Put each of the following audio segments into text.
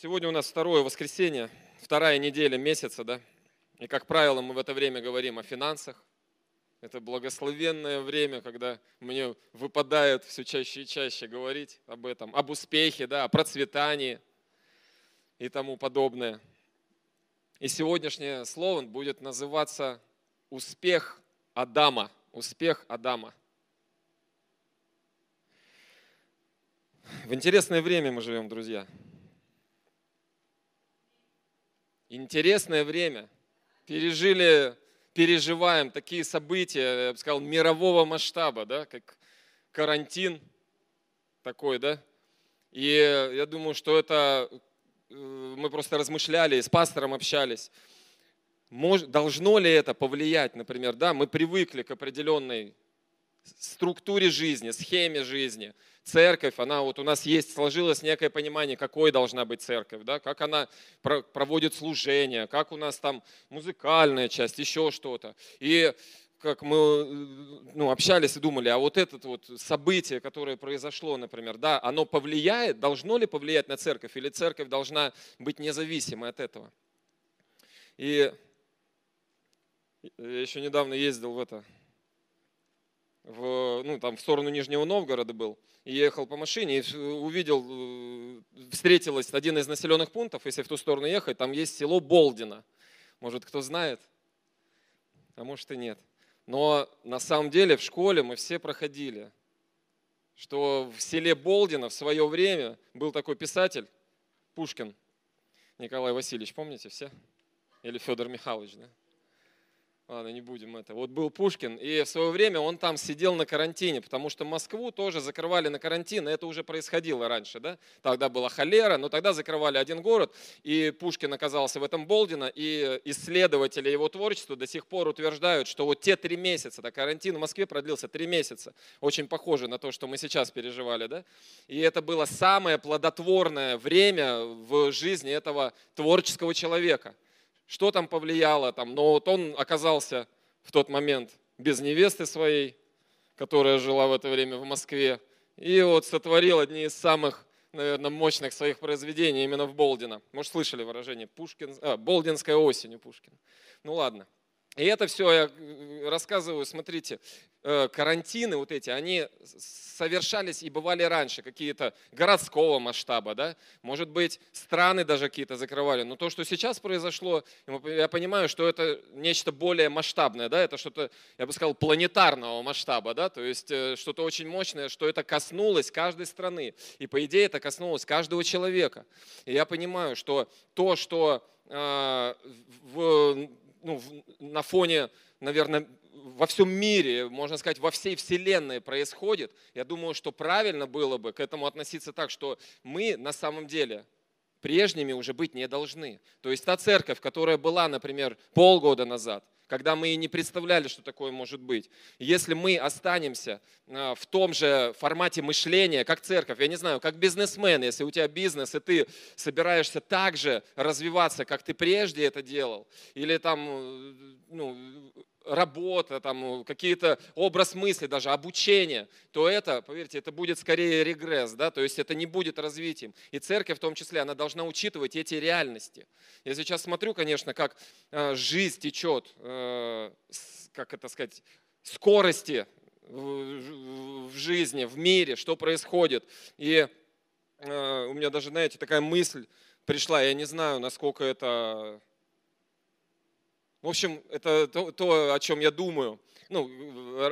Сегодня у нас второе воскресенье, вторая неделя месяца, да? И, как правило, мы в это время говорим о финансах. Это благословенное время, когда мне выпадает все чаще и чаще говорить об этом, об успехе, да, о процветании и тому подобное. И сегодняшнее слово будет называться «Успех Адама». Успех Адама. В интересное время мы живем, друзья. Интересное время. Пережили, переживаем такие события, я бы сказал, мирового масштаба, да, как карантин такой, да. И я думаю, что это э, мы просто размышляли, с пастором общались. Мож, должно ли это повлиять, например, да, мы привыкли к определенной структуре жизни, схеме жизни. Церковь, она вот у нас есть, сложилось некое понимание, какой должна быть церковь, да, как она проводит служение, как у нас там музыкальная часть, еще что-то. И как мы ну, общались и думали, а вот это вот событие, которое произошло, например, да, оно повлияет, должно ли повлиять на церковь, или церковь должна быть независимой от этого? И я еще недавно ездил в это, в, ну, там, в сторону Нижнего Новгорода был, и ехал по машине, и увидел, э, встретилось один из населенных пунктов, если в ту сторону ехать, там есть село Болдино. Может, кто знает? А может и нет. Но на самом деле в школе мы все проходили, что в селе Болдино в свое время был такой писатель, Пушкин, Николай Васильевич, помните все? Или Федор Михайлович, да? Ладно, не будем это. Вот был Пушкин, и в свое время он там сидел на карантине, потому что Москву тоже закрывали на карантин, и это уже происходило раньше, да? Тогда была холера, но тогда закрывали один город, и Пушкин оказался в этом Болдино, и исследователи его творчества до сих пор утверждают, что вот те три месяца, да, карантин в Москве продлился три месяца, очень похоже на то, что мы сейчас переживали, да? И это было самое плодотворное время в жизни этого творческого человека – что там повлияло, там, но вот он оказался в тот момент без невесты своей, которая жила в это время в Москве, и вот сотворил одни из самых, наверное, мощных своих произведений именно в Болдино. Может, слышали выражение Пушкин, а, «Болдинская осень» у Пушкина. Ну ладно. И это все я э, рассказываю, смотрите, э, карантины вот эти, они совершались и бывали раньше, какие-то городского масштаба, да, может быть, страны даже какие-то закрывали, но то, что сейчас произошло, я понимаю, что это нечто более масштабное, да, это что-то, я бы сказал, планетарного масштаба, да, то есть э, что-то очень мощное, что это коснулось каждой страны, и по идее это коснулось каждого человека. И я понимаю, что то, что в ну, на фоне, наверное, во всем мире, можно сказать, во всей Вселенной происходит, я думаю, что правильно было бы к этому относиться так, что мы на самом деле прежними уже быть не должны. То есть та церковь, которая была, например, полгода назад – когда мы и не представляли, что такое может быть. Если мы останемся а, в том же формате мышления, как церковь, я не знаю, как бизнесмен, если у тебя бизнес, и ты собираешься так же развиваться, как ты прежде это делал, или там, э, ну, работа, там, какие-то образ мысли, даже обучение, то это, поверьте, это будет скорее регресс, да, то есть это не будет развитием. И церковь в том числе, она должна учитывать эти реальности. Я сейчас смотрю, конечно, как э, жизнь течет, э, как это сказать, скорости в жизни, в мире, что происходит. И э, у меня даже, знаете, такая мысль пришла, я не знаю, насколько это в общем, это то, то, о чем я думаю. Ну,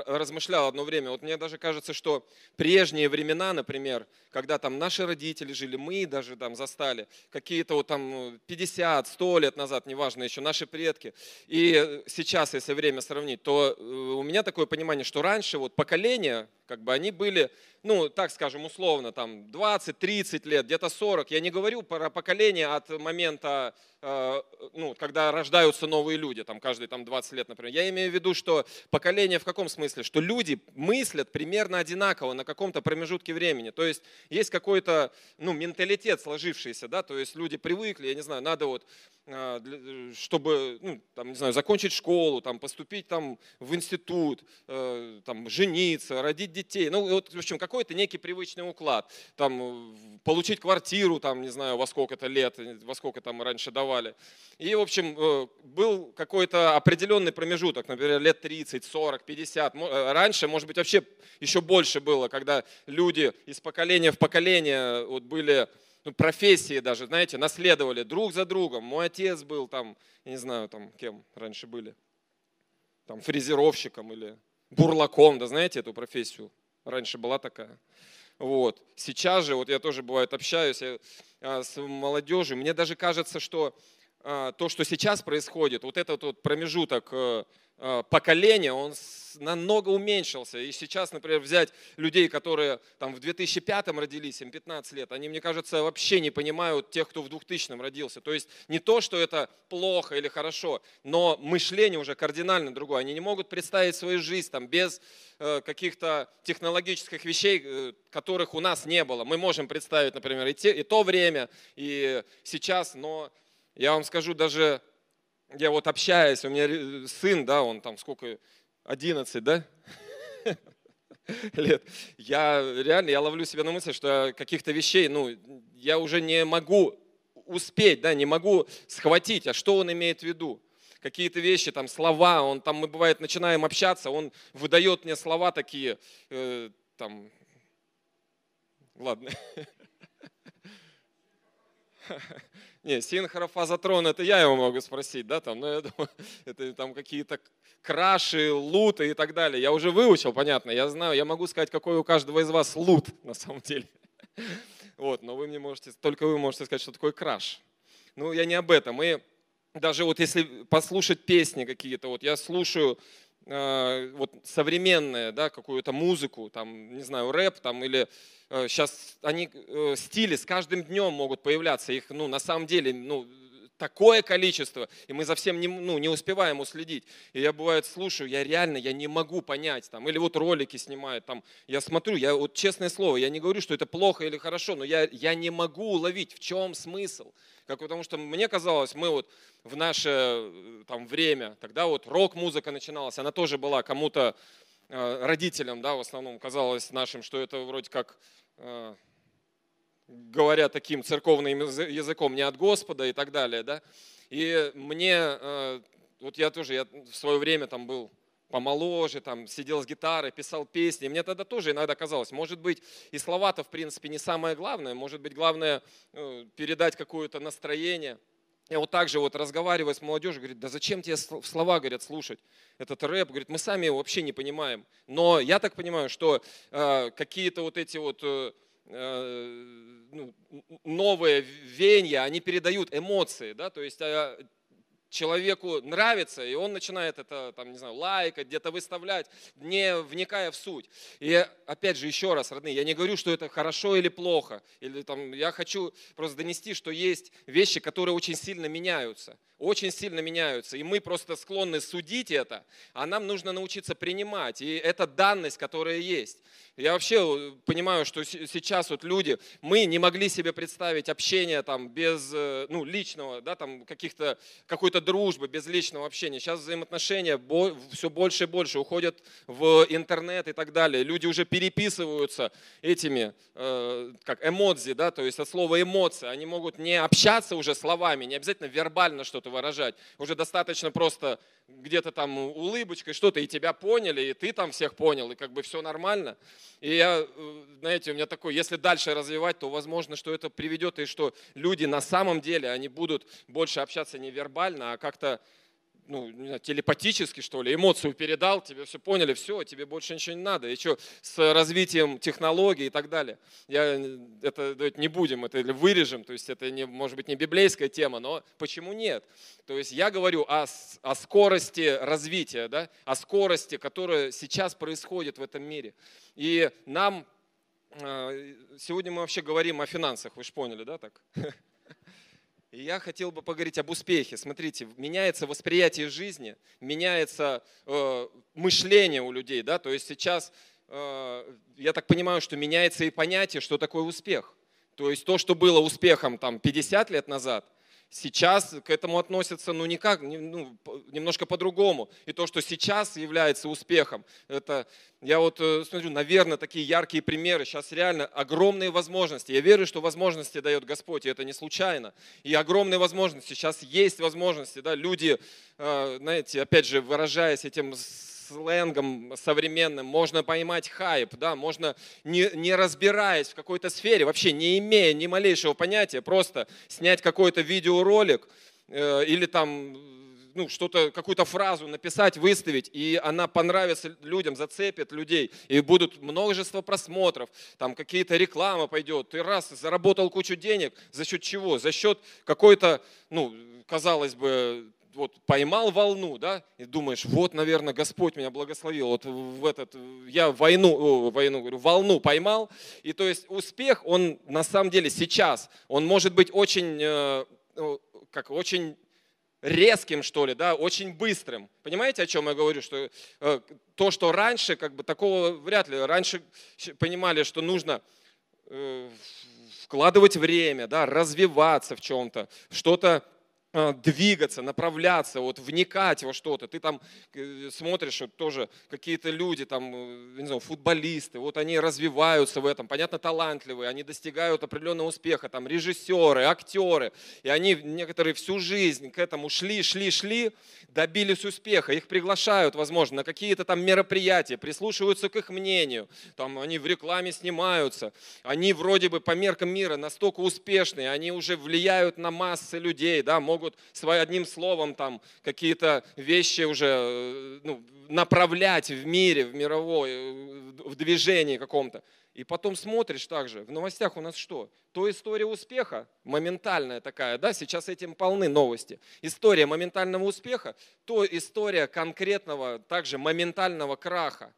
размышлял одно время. Вот мне даже кажется, что прежние времена, например, когда там наши родители жили, мы даже там застали, какие-то вот там 50, 100 лет назад, неважно еще, наши предки. И сейчас, если время сравнить, то э, у меня такое понимание, что раньше вот поколения, как бы они были, ну, так скажем, условно, там 20-30 лет, где-то 40. Я не говорю про поколение от момента, ну, когда рождаются новые люди там каждые там 20 лет, например. Я имею в виду, что поколение в каком смысле? Что люди мыслят примерно одинаково на каком-то промежутке времени. То есть есть какой-то ну, менталитет сложившийся, да, то есть люди привыкли, я не знаю, надо вот а, чтобы, ну, там, не знаю, закончить школу, там, поступить там, в институт, э, там, жениться, родить детей. Ну, вот, в общем, какой-то некий привычный уклад. Там, получить квартиру, там, не знаю, во сколько-то лет, во сколько там раньше давали. И, в общем, э, был какой-то определенный промежуток, например, лет 30, 40, 50. Раньше, может быть, вообще еще больше было, когда люди из поколения в поколение вот, были ну, профессии даже, знаете, наследовали друг за другом. Мой отец был там, я не знаю, там кем раньше были, там фрезеровщиком или бурлаком, да знаете эту профессию? Раньше была такая. Вот. Сейчас же, вот я тоже бывает общаюсь я, а, с молодежью, мне даже кажется, что а, то, что сейчас происходит, вот этот вот промежуток э, поколения, он намного уменьшился. И сейчас, например, взять людей, которые там в 2005 родились, им 15 лет, они, мне кажется, вообще не понимают тех, кто в 2000 родился. То есть не то, что это плохо или хорошо, но мышление уже кардинально другое. Они не могут представить свою жизнь там, без э, каких-то технологических вещей, э, которых у нас не было. Мы можем представить, например, и, те, и то время, и сейчас, но я вам скажу, даже я вот общаюсь, у меня сын, да, он там сколько, 11, да, лет. Я реально, я ловлю себя на мысли, что каких-то вещей, ну, я уже не могу успеть, да, не могу схватить, а что он имеет в виду. Какие-то вещи, там, слова, он там, мы, бывает, начинаем общаться, он выдает мне слова такие, э, там, ладно. Не, синхрофазотрон, это я его могу спросить, да, там, ну, я думаю, это там какие-то краши, луты и так далее. Я уже выучил, понятно, я знаю, я могу сказать, какой у каждого из вас лут на самом деле. Вот, но вы мне можете, только вы можете сказать, что такое краш. Ну, я не об этом. И даже вот если послушать песни какие-то, вот я слушаю вот современные, да, какую-то музыку, там, не знаю, рэп там или сейчас э, они э, стили с каждым днем могут появляться, их ну, на самом деле ну, такое количество, и мы за всем не, ну, не успеваем уследить. И я бывает слушаю, я реально, я не могу понять, там, или вот ролики снимают, там, я смотрю, я вот честное слово, я не говорю, что это плохо или хорошо, но я, я не могу уловить, в чем смысл. Как, потому что мне казалось, мы вот в наше э, там, время, тогда вот рок-музыка начиналась, она тоже была кому-то Э, родителям, да, в основном казалось нашим, что это вроде как э, говоря таким церковным языком не от Господа и так далее, да. И мне, э, вот я тоже, я в свое время там был помоложе, там сидел с гитарой, писал песни. Мне тогда тоже иногда казалось, может быть, и слова-то в принципе не самое главное, может быть, главное передать какое-то настроение – я вот так же вот разговариваю с молодежью, говорит, да зачем тебе слова, говорят, слушать этот рэп? Говорит, мы сами его вообще не понимаем. Но я так понимаю, что э, какие-то вот эти вот э, э ну, новые веяния, они передают эмоции, да, то есть э, человеку нравится, и он начинает это, там, не знаю, лайкать, где-то выставлять, не вникая в суть. И опять же, еще раз, родные, я не говорю, что это хорошо или плохо. Или, там, я хочу просто донести, что есть вещи, которые очень сильно меняются. Очень сильно меняются. И мы просто склонны судить это, а нам нужно научиться принимать. И это данность, которая есть. Я вообще э, понимаю, что сейчас вот люди, мы не могли себе представить общение там без, э, ну, личного, да, там каких-то, какой-то дружбы, без личного общения. Сейчас взаимоотношения все больше и больше уходят в интернет и так далее. Люди уже переписываются этими, э, как эмодзи, да, то есть от слова эмоции. Они могут не общаться уже словами, не обязательно вербально что-то выражать. Уже достаточно просто где-то там улыбочкой что-то, и тебя поняли, и ты там всех понял, и как бы все нормально. И я, э, знаете, у меня такой, если дальше развивать, то возможно, что это приведет, и что люди на самом деле, они будут больше общаться не вербально, а как-то ну, не знаю, телепатически, что ли, эмоцию передал, тебе все поняли, все, тебе больше ничего не надо. И что, с развитием технологий и так далее. Я, это давайте не будем, это или вырежем, то есть это, не, может быть, не библейская тема, но почему нет? То есть я говорю о, о скорости развития, да, о скорости, которая сейчас происходит в этом мире. И нам, а, сегодня мы вообще говорим о финансах, вы же поняли, да, так? И я хотел бы поговорить об успехе. Смотрите, меняется восприятие жизни, меняется э, мышление у людей. Да? То есть сейчас, э, я так понимаю, что меняется и понятие, что такое успех. То есть то, что было успехом там, 50 лет назад, сейчас к этому относятся ну, никак, ну, немножко по-другому. И то, что сейчас является успехом, это, я вот э, смотрю, наверное, такие яркие примеры. Сейчас реально огромные возможности. Я верю, что возможности дает Господь, и это не случайно. И огромные возможности. Сейчас есть возможности. Да? Люди, э, знаете, опять же, выражаясь этим сленгом современным, можно поймать хайп, да, можно, не, не разбираясь в какой-то сфере, вообще не имея ни малейшего понятия, просто снять какой-то видеоролик э, или там ну, что-то, какую-то фразу написать, выставить, и она понравится людям, зацепит людей, и будут множество просмотров, там какие-то реклама пойдет, ты раз заработал кучу денег, за счет чего? За счет какой-то, ну, казалось бы, вот поймал волну, да, и думаешь, вот, наверное, Господь меня благословил, вот в этот, я войну, войну, говорю, волну поймал, и то есть успех, он на самом деле сейчас, он может быть очень, э, как очень резким, что ли, да, очень быстрым. Понимаете, о чем я говорю? Что э, то, что раньше, как бы такого вряд ли, раньше понимали, что нужно э, вкладывать время, да, развиваться в чем-то, что-то двигаться, направляться, вот вникать во что-то. Ты там э, смотришь, вот тоже какие-то люди, там, э, не знаю, футболисты, вот они развиваются в этом, понятно, талантливые, они достигают определенного успеха, там, режиссеры, актеры, и они некоторые всю жизнь к этому шли, шли, шли, добились успеха, их приглашают, возможно, на какие-то там мероприятия, прислушиваются к их мнению, там, они в рекламе снимаются, они вроде бы по меркам мира настолько успешные, они уже влияют на массы людей, да, могут могут своим одним словом там какие-то вещи уже э, ну, направлять в мире, в мировой, э, в движении каком-то. И потом смотришь также, в новостях у нас что? То история успеха, моментальная такая, да, сейчас этим полны новости. История моментального успеха, то история конкретного, также моментального краха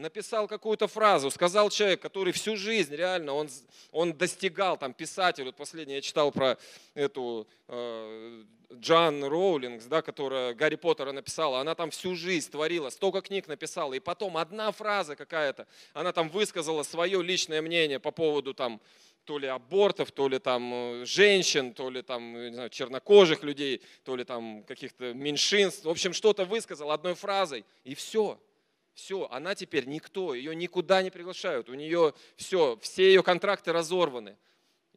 написал какую-то фразу, сказал человек, который всю жизнь реально, он, он достигал, там, писатель, вот последний я читал про эту э, Джан Роулингс, да, которая Гарри Поттера написала, она там всю жизнь творила, столько книг написала, и потом одна фраза какая-то, она там высказала свое личное мнение по поводу там, то ли абортов, то ли там э, женщин, то ли там, не знаю, чернокожих людей, то ли там каких-то меньшинств. В общем, что-то высказал одной фразой, и все – все, она теперь никто, ее никуда не приглашают, у нее все, все ее контракты разорваны.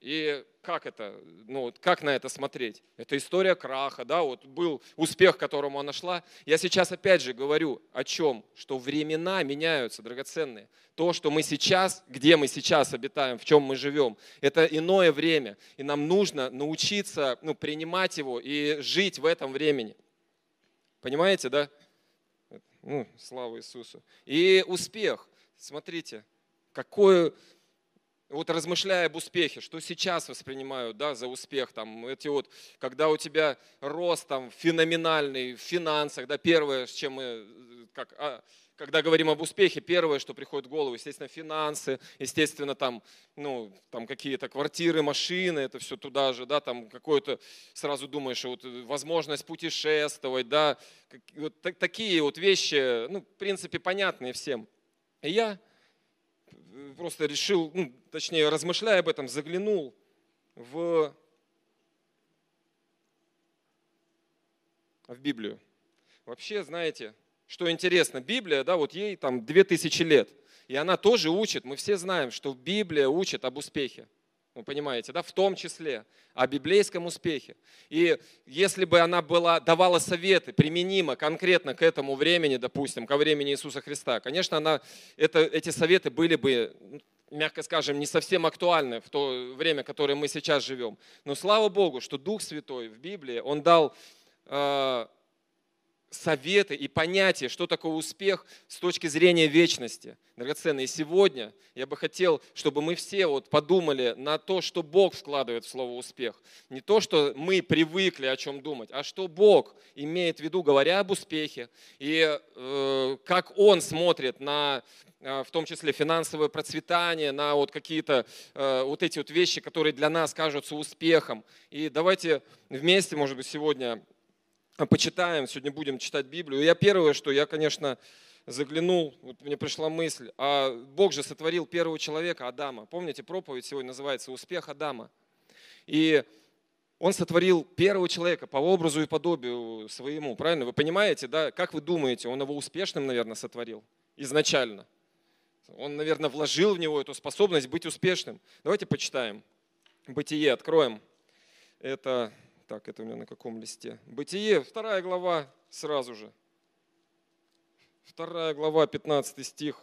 И как это, ну, как на это смотреть? Это история краха, да, вот был успех, которому она шла. Я сейчас опять же говорю о чем? Что времена меняются, драгоценные. То, что мы сейчас, где мы сейчас обитаем, в чем мы живем, это иное время. И нам нужно научиться ну, принимать его и жить в этом времени. Понимаете, да? Ну, слава Иисусу. И успех. Смотрите, какой, вот размышляя об успехе, что сейчас воспринимают да, за успех, там, эти вот, когда у тебя рост там, феноменальный в финансах, да, первое, с чем мы, как, а, когда говорим об успехе, первое, что приходит в голову, естественно, финансы, естественно, там, ну, там какие-то квартиры, машины, это все туда же, да, там какое-то, сразу думаешь, вот возможность путешествовать, да, вот такие вот вещи, ну, в принципе, понятные всем. И я просто решил, ну, точнее, размышляя об этом, заглянул в, в Библию. Вообще, знаете, что интересно, Библия, да, вот ей там 2000 лет, и она тоже учит, мы все знаем, что Библия учит об успехе. Вы понимаете, да, в том числе о библейском успехе. И если бы она была, давала советы применимо конкретно к этому времени, допустим, ко времени Иисуса Христа, конечно, она, это, эти советы были бы, мягко скажем, не совсем актуальны в то время, в которое мы сейчас живем. Но слава Богу, что Дух Святой в Библии, Он дал э, советы и понятия, что такое успех с точки зрения вечности. Драгоценные, сегодня я бы хотел, чтобы мы все вот подумали на то, что Бог вкладывает в слово успех. Не то, что мы привыкли о чем думать, а что Бог имеет в виду, говоря об успехе, и э, как Он смотрит на э, в том числе финансовое процветание, на вот какие-то э, вот эти вот вещи, которые для нас кажутся успехом. И давайте вместе, может быть, сегодня почитаем, сегодня будем читать Библию. Я первое, что я, конечно, заглянул, вот мне пришла мысль, а Бог же сотворил первого человека, Адама. Помните, проповедь сегодня называется «Успех Адама». И он сотворил первого человека по образу и подобию своему, правильно? Вы понимаете, да? Как вы думаете, он его успешным, наверное, сотворил изначально? Он, наверное, вложил в него эту способность быть успешным. Давайте почитаем. Бытие откроем. Это так, это у меня на каком листе? Бытие, вторая глава, сразу же. Вторая глава, 15 стих.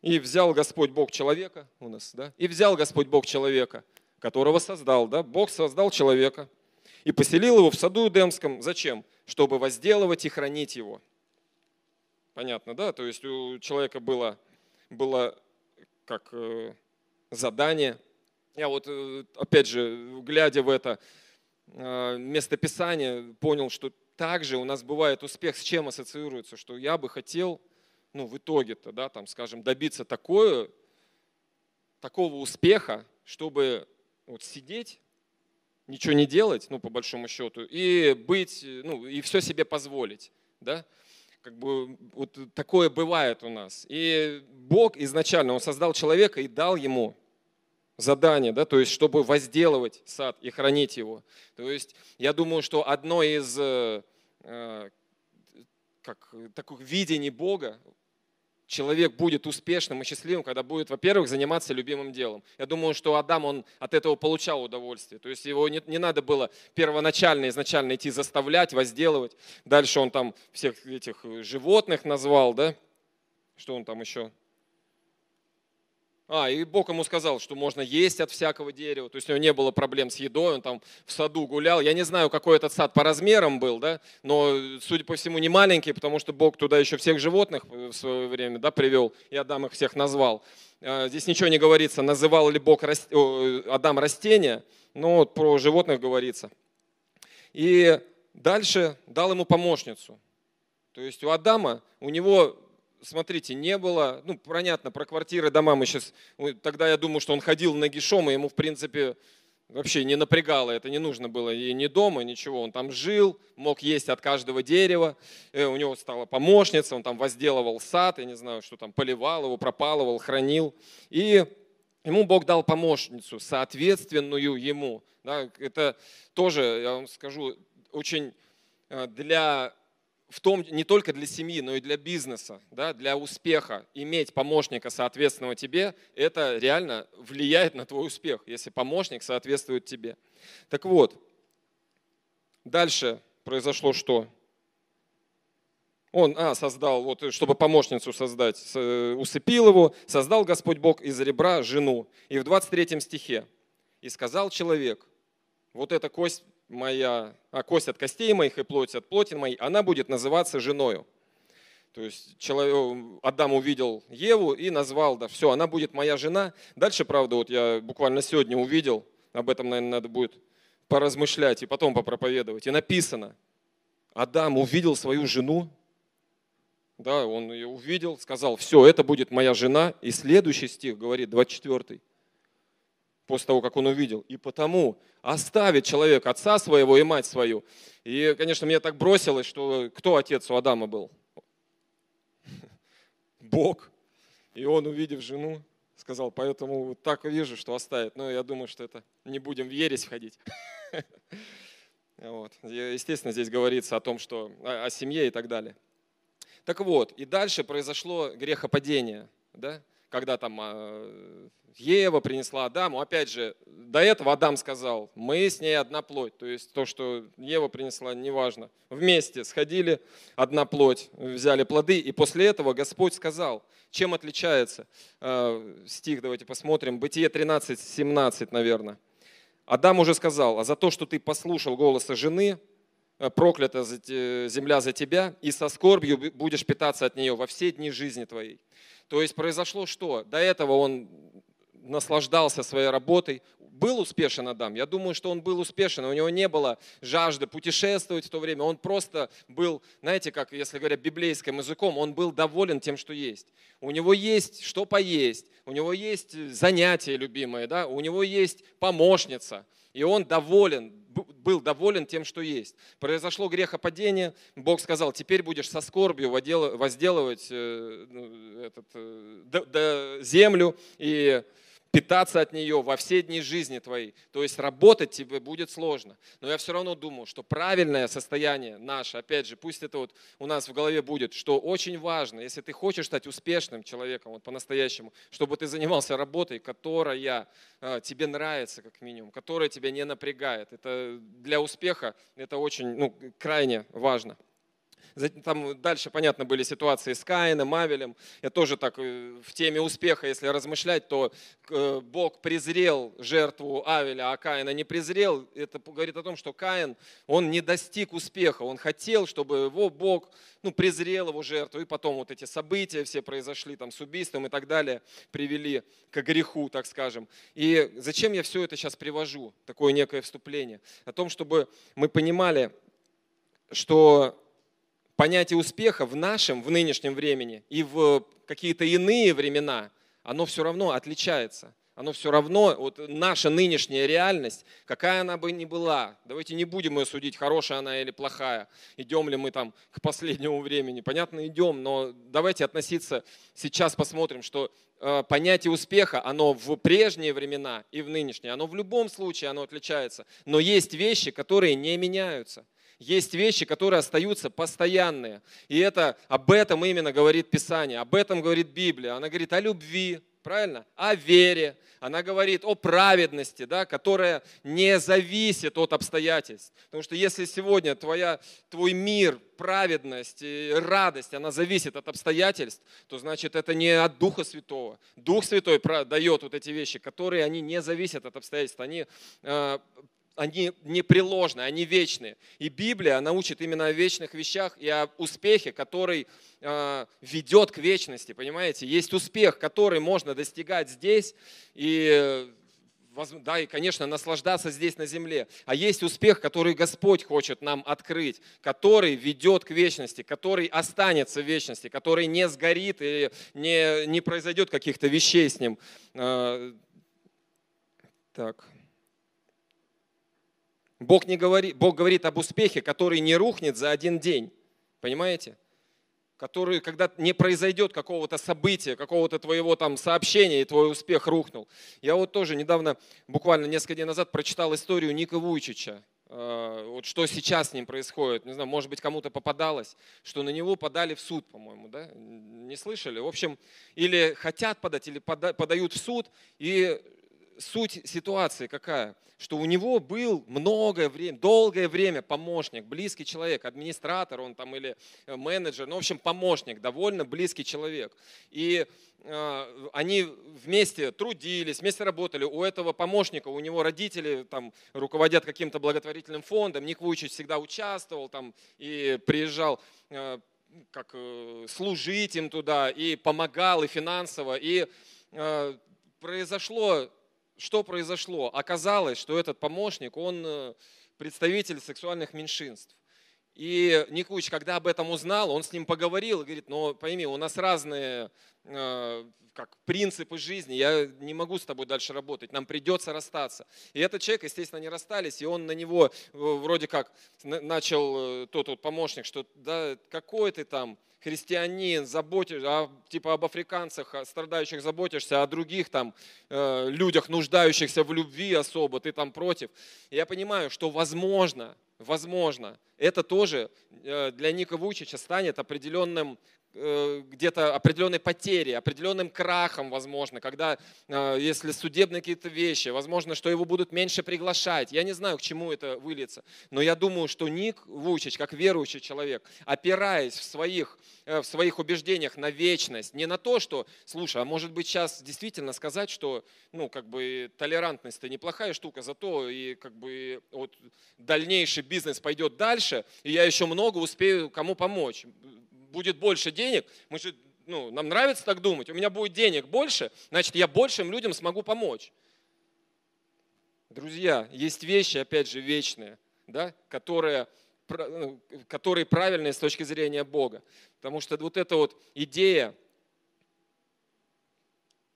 И взял Господь Бог человека, у нас, да? И взял Господь Бог человека, которого создал, да? Бог создал человека и поселил его в саду Эдемском. Зачем? Чтобы возделывать и хранить его. Понятно, да? То есть у человека было, было как э, задание. Я вот, э, опять же, глядя в это, Э, местописания понял, что также у нас бывает успех, с чем ассоциируется, что я бы хотел, ну, в итоге-то, да, там, скажем, добиться такое, такого успеха, чтобы вот сидеть, ничего не делать, ну, по большому счету, и быть, ну, и все себе позволить, да, как бы вот такое бывает у нас. И Бог изначально, Он создал человека и дал ему задание, да, то есть чтобы возделывать сад и хранить его. То есть я думаю, что одно из э, э как, таких видений Бога, человек будет успешным и счастливым, когда будет, во-первых, заниматься любимым делом. Я думаю, что Адам, он от этого получал удовольствие. То есть его не, не надо было первоначально, изначально идти заставлять, возделывать. Дальше он там всех этих животных назвал, да? Что он там еще а, и Бог ему сказал, что можно есть от всякого дерева, то есть у него не было проблем с едой, он там в саду гулял. Я не знаю, какой этот сад по размерам был, да, но, судя по всему, не маленький, потому что Бог туда еще всех животных в свое время да, привел, и Адам их всех назвал. А, здесь ничего не говорится, называл ли Бог Адам растения, но про животных говорится. И дальше дал ему помощницу. То есть у Адама, у него смотрите, не было, ну, понятно, про квартиры, дома мы сейчас, тогда я думаю, что он ходил нагишом, и ему, в принципе, вообще не напрягало, это не нужно было и ни дома, ничего. Он там жил, мог есть от каждого дерева, э, у него стала помощница, он там возделывал сад, я не знаю, что там, поливал его, пропалывал, хранил. И ему Бог дал помощницу, соответственную ему. Да, это тоже, я вам скажу, очень э, для в том, не только для семьи, но и для бизнеса, да, для успеха, иметь помощника, соответственного тебе, это реально влияет на твой успех, если помощник соответствует тебе. Так вот, дальше произошло что? Он а, создал, вот, чтобы помощницу создать, усыпил его, создал Господь Бог из ребра жену. И в 23 стихе, и сказал человек, вот эта кость моя, а кость от костей моих и плоть от плоти моей, она будет называться женою. То есть человек, Адам увидел Еву и назвал, да, все, она будет моя жена. Дальше, правда, вот я буквально сегодня увидел, об этом, наверное, надо будет поразмышлять и потом попроповедовать. И написано, Адам увидел свою жену, да, он ее увидел, сказал, все, это будет моя жена. И следующий стих говорит, 24 после того, как он увидел. И потому оставит человек отца своего и мать свою. И, конечно, мне так бросилось, что кто отец у Адама был? Бог. И он, увидев жену, сказал, поэтому так вижу, что оставит. Но я думаю, что это не будем в ересь входить. Вот. Естественно, здесь говорится о том, что о семье и так далее. Так вот, и дальше произошло грехопадение. Да? Когда там а, Ева принесла Адаму, опять же, до этого Адам сказал, мы с ней одна плоть, то есть то, что Ева принесла, неважно. Вместе сходили, одна плоть, взяли плоды, и после этого Господь сказал, чем отличается а, стих, давайте посмотрим, Бытие 13, 17, наверное. Адам уже сказал, а за то, что ты послушал голоса жены проклята земля за тебя, и со скорбью будешь питаться от нее во все дни жизни твоей. То есть произошло что? До этого он наслаждался своей работой, был успешен Адам? Я думаю, что он был успешен. У него не было жажды путешествовать в то время. Он просто был, знаете, как, если говоря библейским языком, он был доволен тем, что есть. У него есть что поесть, у него есть занятия любимые, да? у него есть помощница. И он доволен, был доволен тем, что есть. Произошло грехопадение, Бог сказал, теперь будешь со скорбью возделывать э, ну, этот, э, землю и питаться от нее во все дни жизни твоей. То есть работать тебе будет сложно. Но я все равно думаю, что правильное состояние наше, опять же, пусть это вот у нас в голове будет, что очень важно, если ты хочешь стать успешным человеком, вот по-настоящему, чтобы ты занимался работой, которая э, тебе нравится, как минимум, которая тебя не напрягает. Это для успеха это очень, ну, крайне важно. Там дальше, понятно, были ситуации с Каином, Авелем. Я тоже так э, в теме успеха, если размышлять, то э, Бог презрел жертву Авеля, а Каина не презрел. Это говорит о том, что Каин, он не достиг успеха. Он хотел, чтобы его Бог ну, презрел его жертву. И потом вот эти события все произошли там с убийством и так далее, привели к греху, так скажем. И зачем я все это сейчас привожу, такое некое вступление? О том, чтобы мы понимали, что понятие успеха в нашем, в нынешнем времени и в какие-то иные времена, оно все равно отличается. Оно все равно, вот наша нынешняя реальность, какая она бы ни была, давайте не будем ее судить, хорошая она или плохая, идем ли мы там к последнему времени. Понятно, идем, но давайте относиться, сейчас посмотрим, что э, понятие успеха, оно в прежние времена и в нынешние, оно в любом случае оно отличается. Но есть вещи, которые не меняются. Есть вещи, которые остаются постоянные. И это, об этом именно говорит Писание, об этом говорит Библия. Она говорит о любви, правильно? О вере. Она говорит о праведности, да, которая не зависит от обстоятельств. Потому что если сегодня твоя, твой мир, праведность, и радость, она зависит от обстоятельств, то значит это не от Духа Святого. Дух Святой дает вот эти вещи, которые они не зависят от обстоятельств. Они э, они непреложны, они вечные. И Библия, она учит именно о вечных вещах и о успехе, который э, ведет к вечности, понимаете? Есть успех, который можно достигать здесь, и, да, и, конечно, наслаждаться здесь на земле. А есть успех, который Господь хочет нам открыть, который ведет к вечности, который останется в вечности, который не сгорит и не, не произойдет каких-то вещей с ним. Э, так. Бог, не говорит, Бог говорит об успехе, который не рухнет за один день. Понимаете? Который, когда не произойдет какого-то события, какого-то твоего там сообщения, и твой успех рухнул. Я вот тоже недавно, буквально несколько дней назад, прочитал историю Ника Вуйчича. Э, вот что сейчас с ним происходит. Не знаю, может быть, кому-то попадалось, что на него подали в суд, по-моему, да? Не слышали? В общем, или хотят подать, или подают в суд, и суть ситуации какая? Что у него был многое время, долгое время помощник, близкий человек, администратор он там или э, менеджер, ну, в общем, помощник, довольно близкий человек. И э, они вместе трудились, вместе работали. У этого помощника, у него родители там руководят каким-то благотворительным фондом. Ник Вуйчич всегда участвовал там и приезжал э, как служить им туда, и помогал, и финансово. И произошло что произошло? Оказалось, что этот помощник, он э, представитель сексуальных меньшинств. И Никуич, когда об этом узнал, он с ним поговорил и говорит, ну пойми, у нас разные как, принципы жизни, я не могу с тобой дальше работать, нам придется расстаться. И этот человек, естественно, не расстались, и он на него э, вроде как начал, тот вот помощник, что да какой ты там, христианин, заботишься, а, типа об африканцах, о страдающих заботишься, о других там э, людях, нуждающихся в любви особо, ты там против. Я понимаю, что возможно, возможно, это тоже э, для Ника Вучича станет определенным э, где-то определенной потери, определенным крахом, возможно, когда, э, если судебные какие-то вещи, возможно, что его будут меньше приглашать. Я не знаю, к чему это выльется, но я думаю, что Ник Вучич, как верующий человек, опираясь в своих, в своих убеждениях на вечность, не на то, что, слушай, а может быть сейчас действительно сказать, что, ну, как бы толерантность это неплохая штука, зато и как бы вот дальнейший бизнес пойдет дальше, и я еще много успею кому помочь. Будет больше денег, мы же, ну, нам нравится так думать, у меня будет денег больше, значит, я большим людям смогу помочь. Друзья, есть вещи, опять же, вечные, да, которые, ну, которые правильные с точки зрения Бога. Потому что вот эта вот идея,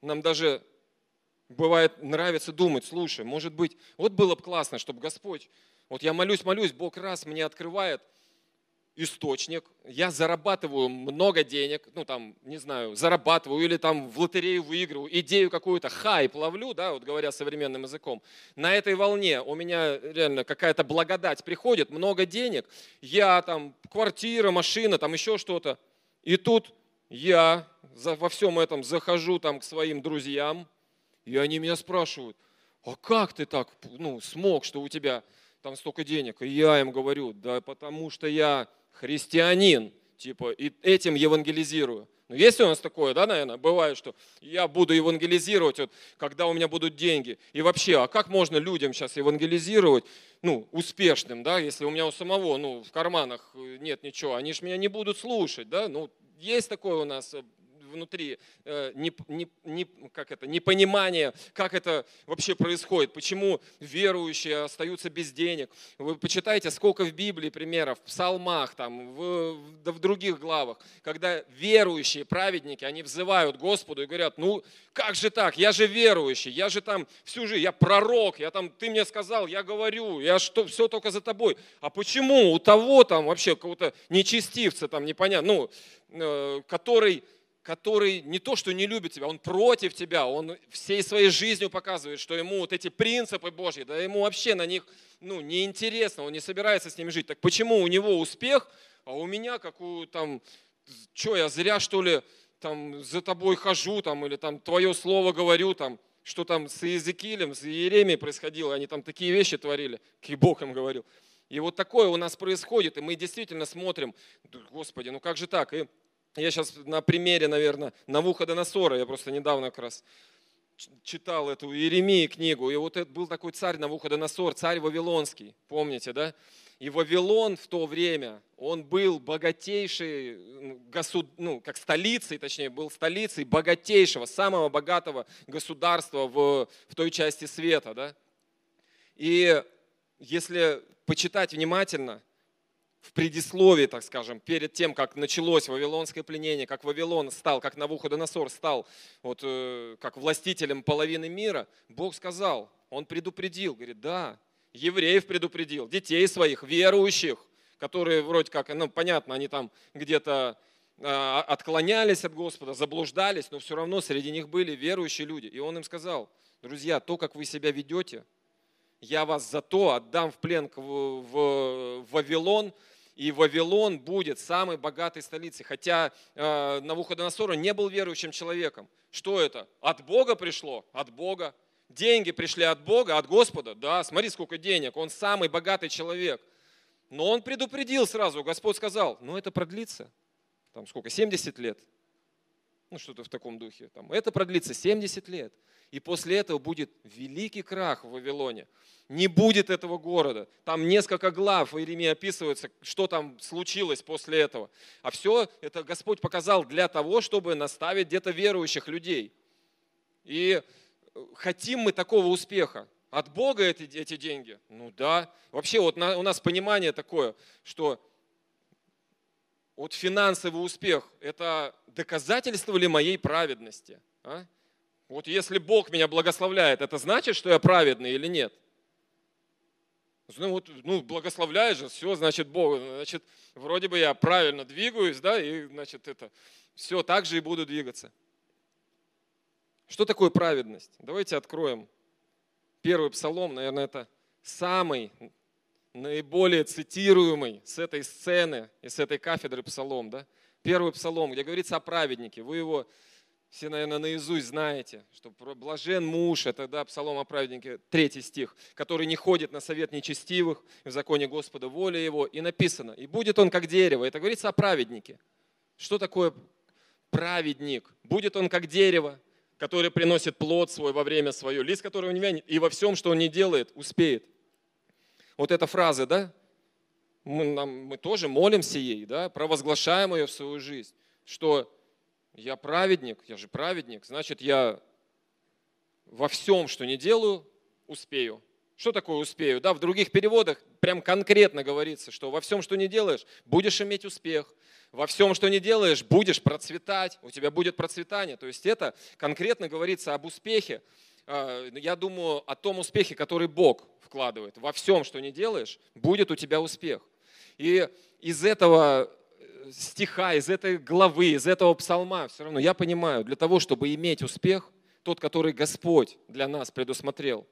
нам даже бывает нравится думать, слушай, может быть, вот было бы классно, чтобы Господь, вот я молюсь, молюсь, Бог раз мне открывает источник, я зарабатываю много денег, ну там, не знаю, зарабатываю или там в лотерею выигрываю, идею какую-то, хайп ловлю, да, вот говоря современным языком. На этой волне у меня реально какая-то благодать приходит, много денег, я там, квартира, машина, там еще что-то. И тут я во всем этом захожу там к своим друзьям, и они меня спрашивают, а как ты так ну, смог, что у тебя там столько денег? И я им говорю, да потому что я христианин, типа, и этим евангелизирую. Ну, есть у нас такое, да, наверное? Бывает, что я буду евангелизировать, вот, когда у меня будут деньги. И вообще, а как можно людям сейчас евангелизировать, ну, успешным, да, если у меня у самого, ну, в карманах нет ничего, они же меня не будут слушать, да, ну, есть такое у нас э, внутри э, не, не, не, как это, непонимание, как это вообще происходит, почему верующие остаются без денег. Вы почитайте, сколько в Библии примеров, в псалмах, там, в, да в других главах, когда верующие, праведники, они взывают Господу и говорят, ну как же так, я же верующий, я же там всю жизнь, я пророк, я там, ты мне сказал, я говорю, я что, все только за тобой. А почему у того там вообще какого-то нечестивца там непонятно, ну, э, который который не то, что не любит тебя, он против тебя, он всей своей жизнью показывает, что ему вот эти принципы Божьи, да ему вообще на них ну, неинтересно, он не собирается с ними жить. Так почему у него успех, а у меня, как у там, что я зря что ли там за тобой хожу, там, или там твое слово говорю, там, что там с Иезекиилем, с Иеремией происходило, они там такие вещи творили, как Бог им говорил. И вот такое у нас происходит, и мы действительно смотрим, Господи, ну как же так? И я сейчас на примере, наверное, Навуходоносора, я просто недавно как раз читал эту Иеремии книгу, и вот это был такой царь Навуходоносор, царь Вавилонский, помните, да? И Вавилон в то время, он был богатейший, госуд... ну, как столицей, точнее, был столицей богатейшего, самого богатого государства в, в той части света, да? И если почитать внимательно, в предисловии, так скажем, перед тем, как началось вавилонское пленение, как Вавилон стал, как Навуходоносор стал вот, э, как властителем половины мира, Бог сказал, Он предупредил, говорит, да, евреев предупредил, детей своих, верующих, которые вроде как, ну понятно, они там где-то э, отклонялись от Господа, заблуждались, но все равно среди них были верующие люди. И Он им сказал, друзья, то, как вы себя ведете, я вас за то отдам в плен в Вавилон, и Вавилон будет самой богатой столицей. Хотя э, Навуходоносор не был верующим человеком. Что это? От Бога пришло? От Бога. Деньги пришли от Бога, от Господа? Да, смотри, сколько денег. Он самый богатый человек. Но он предупредил сразу, Господь сказал, ну это продлится. Там сколько, 70 лет? Ну что-то в таком духе. Там, это продлится 70 лет. И после этого будет великий крах в Вавилоне. Не будет этого города. Там несколько глав в Иеремии описывается, что там случилось после этого. А все это Господь показал для того, чтобы наставить где-то верующих людей. И э, хотим мы такого успеха. От Бога эти, эти деньги? Ну да. Вообще вот на, у нас понимание такое, что вот финансовый успех – это доказательство ли моей праведности? А? Вот если Бог меня благословляет, это значит, что я праведный или нет? Ну, вот, ну, благословляет же, все, значит, Бог, значит, вроде бы я правильно двигаюсь, да, и, значит, это, все, так же и буду двигаться. Что такое праведность? Давайте откроем. Первый псалом, наверное, это самый наиболее цитируемый с этой сцены и с этой кафедры псалом, да? Первый псалом, где говорится о праведнике. Вы его все, наверное, наизусть знаете, что блажен муж, это да, псалом о праведнике, третий стих, который не ходит на совет нечестивых, в законе Господа воля его, и написано, и будет он как дерево. Это говорится о праведнике. Что такое праведник? Будет он как дерево, который приносит плод свой во время свое, лист которого не вянет, и во всем, что он не делает, успеет. Вот эта фраза, да? Мы, нам, мы тоже молимся ей, да, провозглашаем ее в свою жизнь, что я праведник, я же праведник, значит, я во всем, что не делаю, успею. Что такое успею? Да, в других переводах прям конкретно говорится, что во всем, что не делаешь, будешь иметь успех. Во всем, что не делаешь, будешь процветать, у тебя будет процветание. То есть это конкретно говорится об успехе. А, я думаю о том успехе, который Бог вкладывает. Во всем, что не делаешь, будет у тебя успех. И из этого стиха, из этой главы, из этого псалма, все равно я понимаю, для того, чтобы иметь успех, тот, который Господь для нас предусмотрел,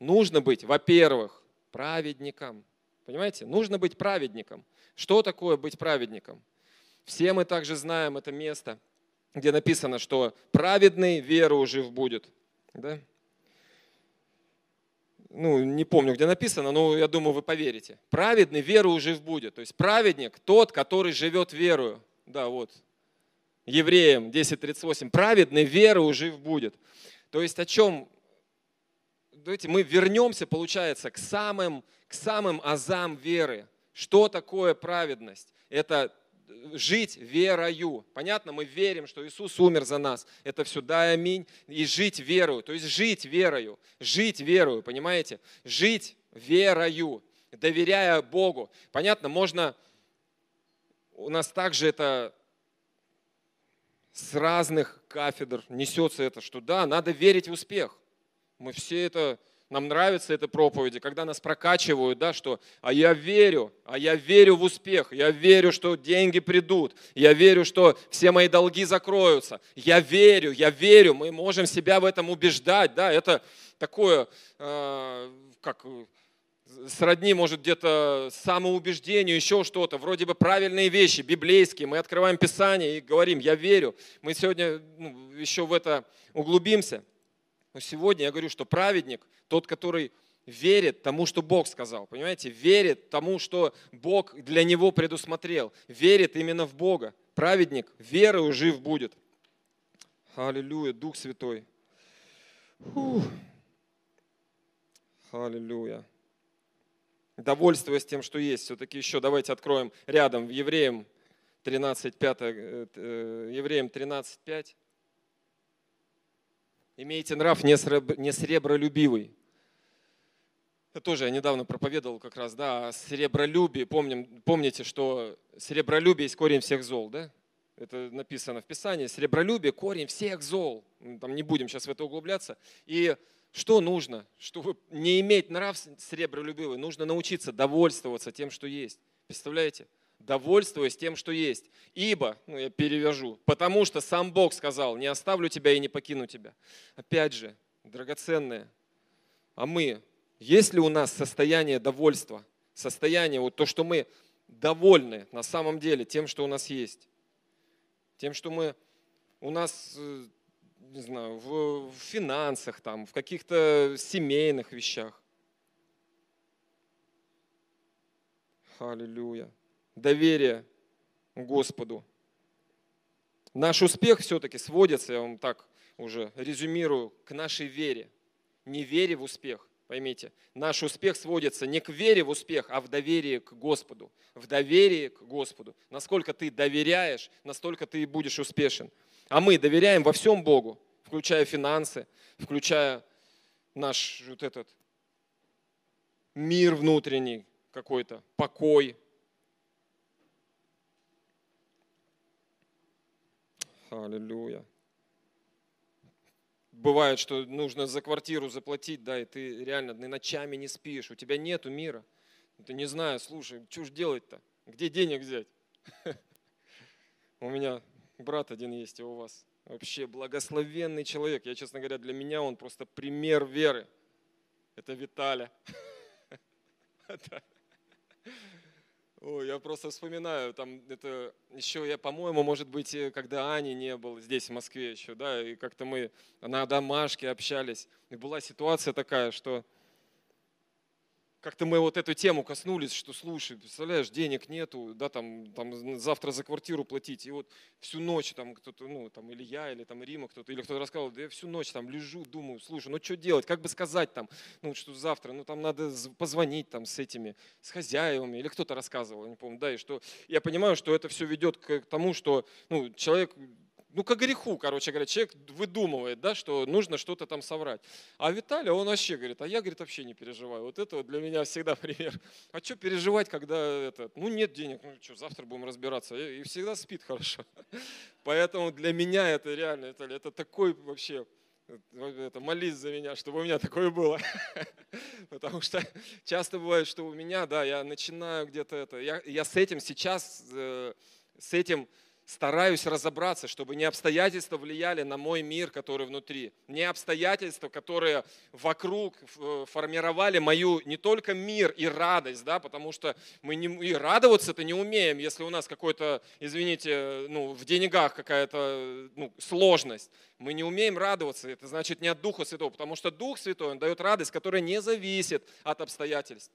нужно быть, во-первых, праведником. Понимаете? Нужно быть праведником. Что такое быть праведником? Все мы также знаем это место, где написано, что праведный веру жив будет. Да? Ну, не помню, где написано, но я думаю, вы поверите. Праведный веру жив будет. То есть праведник тот, который живет верою. Да, вот. Евреям 10.38. Праведный веру жив будет. То есть о чем? Давайте мы вернемся, получается, к самым, к самым азам веры. Что такое праведность? Это жить верою. Понятно, мы верим, что Иисус умер за нас. Это все да аминь. И жить верою. То есть жить верою. Жить верою, понимаете? Жить верою, доверяя Богу. Понятно, можно... У нас также это с разных кафедр несется это, что да, надо верить в успех. Мы все это нам нравятся эти проповеди, когда нас прокачивают, да, что «а я верю, а я верю в успех, я верю, что деньги придут, я верю, что все мои долги закроются, я верю, я верю». Мы можем себя в этом убеждать, да, это такое, э, как сродни, может, где-то самоубеждению, еще что-то, вроде бы правильные вещи, библейские. Мы открываем Писание и говорим, я верю. Мы сегодня ну, еще в это углубимся. Но сегодня я говорю, что праведник, тот, который верит тому, что Бог сказал, понимаете, верит тому, что Бог для него предусмотрел, верит именно в Бога. Праведник верою жив будет. Аллилуйя, Дух Святой. Фух. Аллилуйя. Довольствуясь тем, что есть. Все-таки еще давайте откроем рядом в Евреям 13.5, э, э, Евреям 13.5. Имейте нрав не сребролюбивый. Это тоже я недавно проповедовал как раз, да, о сребролюбии. Помним, помните, что сребролюбие есть корень всех зол, да? Это написано в Писании. Сребролюбие – корень всех зол. Там не будем сейчас в это углубляться. И что нужно? Чтобы не иметь нрав сребролюбивый, нужно научиться довольствоваться тем, что есть. Представляете? Довольствуясь тем, что есть. Ибо, ну я перевяжу, потому что сам Бог сказал, не оставлю тебя и не покину тебя. Опять же, драгоценное, а мы, есть ли у нас состояние довольства, состояние, вот то, что мы довольны на самом деле тем, что у нас есть, тем, что мы, у нас, э, не знаю, в, в финансах, там, в каких-то семейных вещах. Аллилуйя доверие Господу. Наш успех все-таки сводится, я вам так уже резюмирую, к нашей вере. Не вере в успех, поймите. Наш успех сводится не к вере в успех, а в доверии к Господу. В доверии к Господу. Насколько ты доверяешь, настолько ты и будешь успешен. А мы доверяем во всем Богу, включая финансы, включая наш вот этот мир внутренний какой-то, покой, Аллилуйя. Бывает, что нужно за квартиру заплатить, да, и ты реально ночами не спишь, у тебя нету мира. Ты не знаю, слушай, что ж делать-то? Где денег взять? У меня брат один есть, а у вас вообще благословенный человек. Я, честно говоря, для меня он просто пример веры. Это Виталя. Ой, я просто вспоминаю, там это еще я, по-моему, может быть, когда Ани не был здесь, в Москве еще, да, и как-то мы на домашке общались, и была ситуация такая, что как-то мы вот эту тему коснулись, что слушай, представляешь, денег нету, да, там, там завтра за квартиру платить, и вот всю ночь там кто-то, ну, там, или я, или там Рима кто-то, или кто-то рассказывал, да я всю ночь там лежу, думаю, слушай, ну что делать, как бы сказать там, ну, что завтра, ну, там надо позвонить там с этими, с хозяевами, или кто-то рассказывал, не помню, да, и что я понимаю, что это все ведет к тому, что, ну, человек ну, к греху, короче говоря, человек выдумывает, да, что нужно что-то там соврать. А Виталий, он вообще говорит, а я, говорит, вообще не переживаю. Вот это вот для меня всегда пример. А что переживать, когда это, ну, нет денег, ну, что, завтра будем разбираться. И всегда спит хорошо. Поэтому для меня это реально, это, это такой вообще, это, молись за меня, чтобы у меня такое было. Потому что часто бывает, что у меня, да, я начинаю где-то это, я, я с этим сейчас, э, с этим стараюсь разобраться, чтобы не обстоятельства влияли на мой мир, который внутри, не обстоятельства, которые вокруг э, формировали мою не только мир и радость, да, потому что мы не, и радоваться-то не умеем, если у нас какой-то, извините, ну, в деньгах какая-то ну, сложность. Мы не умеем радоваться, это значит не от Духа Святого, потому что Дух Святой, Он дает радость, которая не зависит от обстоятельств.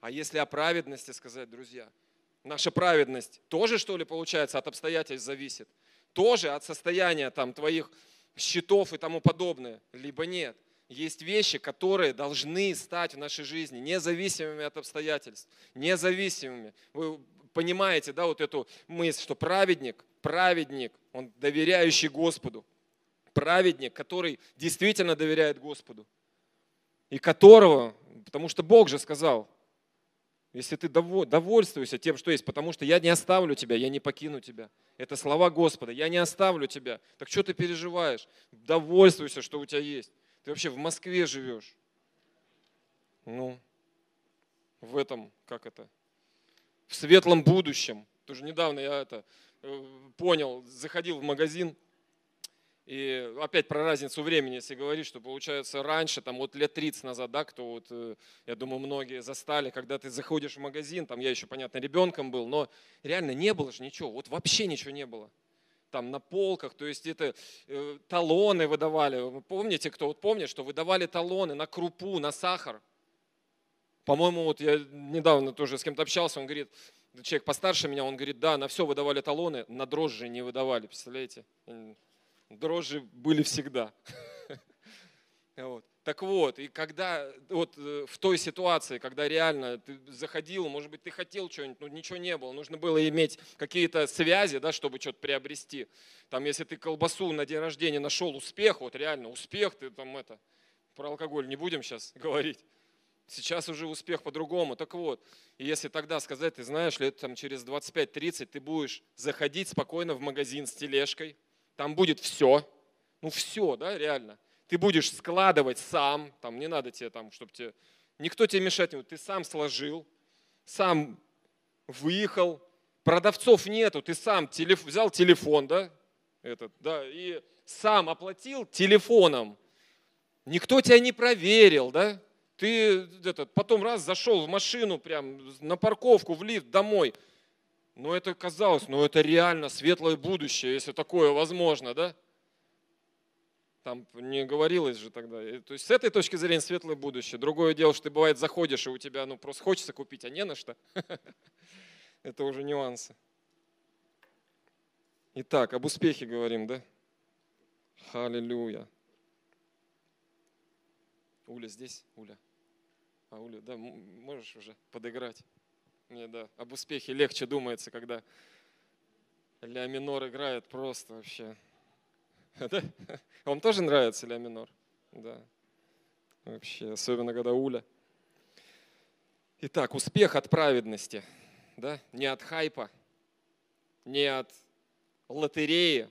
А если о праведности сказать, друзья – Наша праведность тоже, что ли, получается, от обстоятельств зависит? Тоже от состояния там твоих счетов и тому подобное? Либо нет? Есть вещи, которые должны стать в нашей жизни независимыми от обстоятельств, независимыми. Вы понимаете, да, вот эту мысль, что праведник, праведник, он доверяющий Господу, праведник, который действительно доверяет Господу, и которого, потому что Бог же сказал, если ты довольствуешься тем, что есть, потому что я не оставлю тебя, я не покину тебя. Это слова Господа, я не оставлю тебя. Так что ты переживаешь? Довольствуйся, что у тебя есть. Ты вообще в Москве живешь. Ну, в этом, как это, в светлом будущем. Тоже недавно я это э, понял, заходил в магазин, и опять про разницу времени, если говорить, что получается раньше, там вот лет 30 назад, да, кто вот, э, я думаю, многие застали, когда ты заходишь в магазин, там я еще, понятно, ребенком был, но реально не было же ничего, вот вообще ничего не было. Там на полках, то есть это э, талоны выдавали. Вы помните, кто вот помнит, что выдавали талоны на крупу, на сахар? По-моему, вот я недавно тоже с кем-то общался, он говорит, человек постарше меня, он говорит, да, на все выдавали талоны, на дрожжи не выдавали, представляете? Дрожжи были всегда. Так вот, и когда вот э, в той ситуации, когда реально ты заходил, может быть, ты хотел что-нибудь, но ничего не было, нужно было иметь какие-то связи, да, чтобы что-то приобрести. Там, если ты колбасу на день рождения нашел успех, вот реально успех, ты там это, про алкоголь не будем сейчас говорить. Сейчас уже успех по-другому. Так вот, и если тогда сказать, ты знаешь, лет там через 25-30 ты будешь заходить спокойно в магазин с тележкой, там будет все, ну все, да, реально. Ты будешь складывать сам, там не надо тебе там, чтобы тебе, никто тебе мешать не будет, ты сам сложил, сам выехал, продавцов нету, ты сам телеф, взял телефон, да, этот, да, и сам оплатил телефоном. Никто тебя не проверил, да? Ты этот, потом раз зашел в машину, прям на парковку, в лифт, домой – но это казалось, но это реально светлое будущее, если такое возможно, да? Там не говорилось же тогда. То есть с этой точки зрения светлое будущее. Другое дело, что ты бывает заходишь, и у тебя ну просто хочется купить, а не на что. Это уже нюансы. Итак, об успехе говорим, да? Халилюя. Уля здесь? Уля. А, Уля, да, можешь уже подыграть. Мне, да, об успехе легче думается, когда ля минор играет просто вообще. Да? Вам тоже нравится ля минор? Да. Вообще, особенно когда уля. Итак, успех от праведности. Да? Не от хайпа, не от лотереи,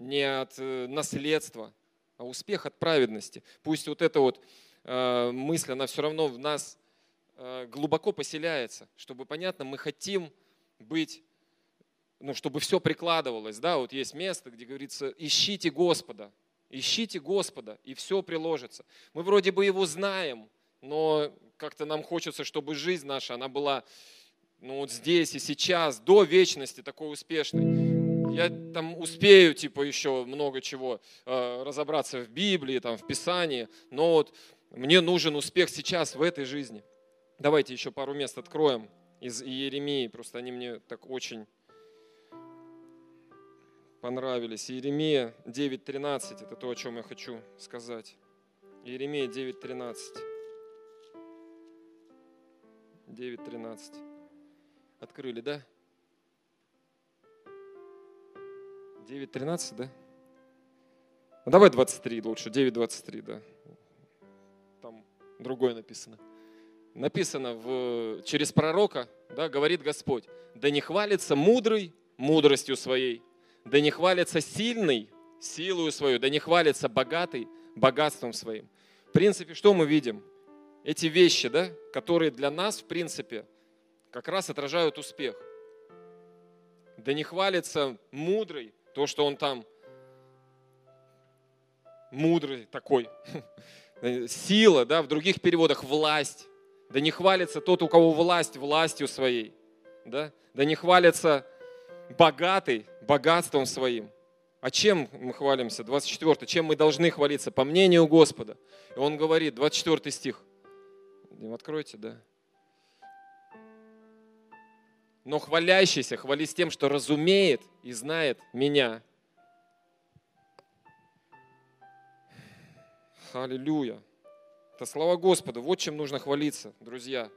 не от э, наследства, а успех от праведности. Пусть вот эта вот э, мысль, она все равно в нас глубоко поселяется, чтобы, понятно, мы хотим быть, ну, чтобы все прикладывалось, да, вот есть место, где говорится, ищите Господа, ищите Господа, и все приложится. Мы вроде бы его знаем, но как-то нам хочется, чтобы жизнь наша, она была ну вот здесь и сейчас, до вечности такой успешный. Я там успею, типа, еще много чего э, разобраться в Библии, там, в Писании, но вот мне нужен успех сейчас, в этой жизни. Давайте еще пару мест откроем из Иеремии, просто они мне так очень понравились. Иеремия 9.13, это то, о чем я хочу сказать. Иеремия 9.13. 9.13. Открыли, да? 9.13, да? Ну, давай 23 лучше, 9.23, да. Там другое написано. Написано в, через пророка, да, говорит Господь, да не хвалится мудрый мудростью своей, да не хвалится сильный силою свою, да не хвалится богатый богатством своим. В принципе, что мы видим? Эти вещи, да, которые для нас, в принципе, как раз отражают успех. Да не хвалится мудрый, то, что он там мудрый такой. Сила, да, в других переводах власть. Да не хвалится тот, у кого власть, властью своей. Да, да не хвалится богатый богатством своим. А чем мы хвалимся? 24. Чем мы должны хвалиться? По мнению Господа. И он говорит, 24 стих. Откройте, да. Но хвалящийся, хвались тем, что разумеет и знает меня. Аллилуйя. Это слова Господа. Вот чем нужно хвалиться, друзья.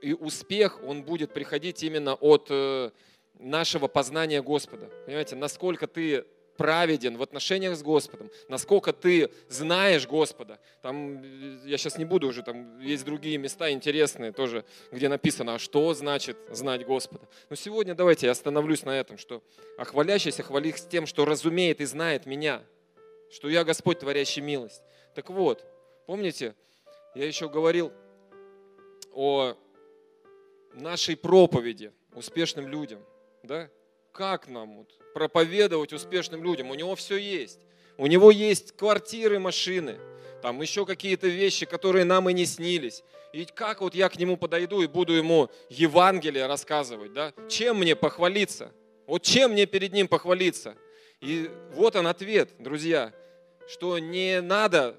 И успех, он будет приходить именно от э, нашего познания Господа. Понимаете, насколько ты праведен в отношениях с Господом, насколько ты знаешь Господа. Там, я сейчас не буду уже, там есть другие места интересные тоже, где написано, а что значит знать Господа. Но сегодня давайте я остановлюсь на этом, что а хвалящийся хвалих с тем, что разумеет и знает меня, что я Господь, творящий милость. Так вот, помните, я еще говорил о нашей проповеди успешным людям – да? Как нам вот проповедовать успешным людям? У него все есть. У него есть квартиры, машины, там еще какие-то вещи, которые нам и не снились. И как вот я к нему подойду и буду ему Евангелие рассказывать, да? Чем мне похвалиться? Вот чем мне перед ним похвалиться? И вот он ответ, друзья, что не надо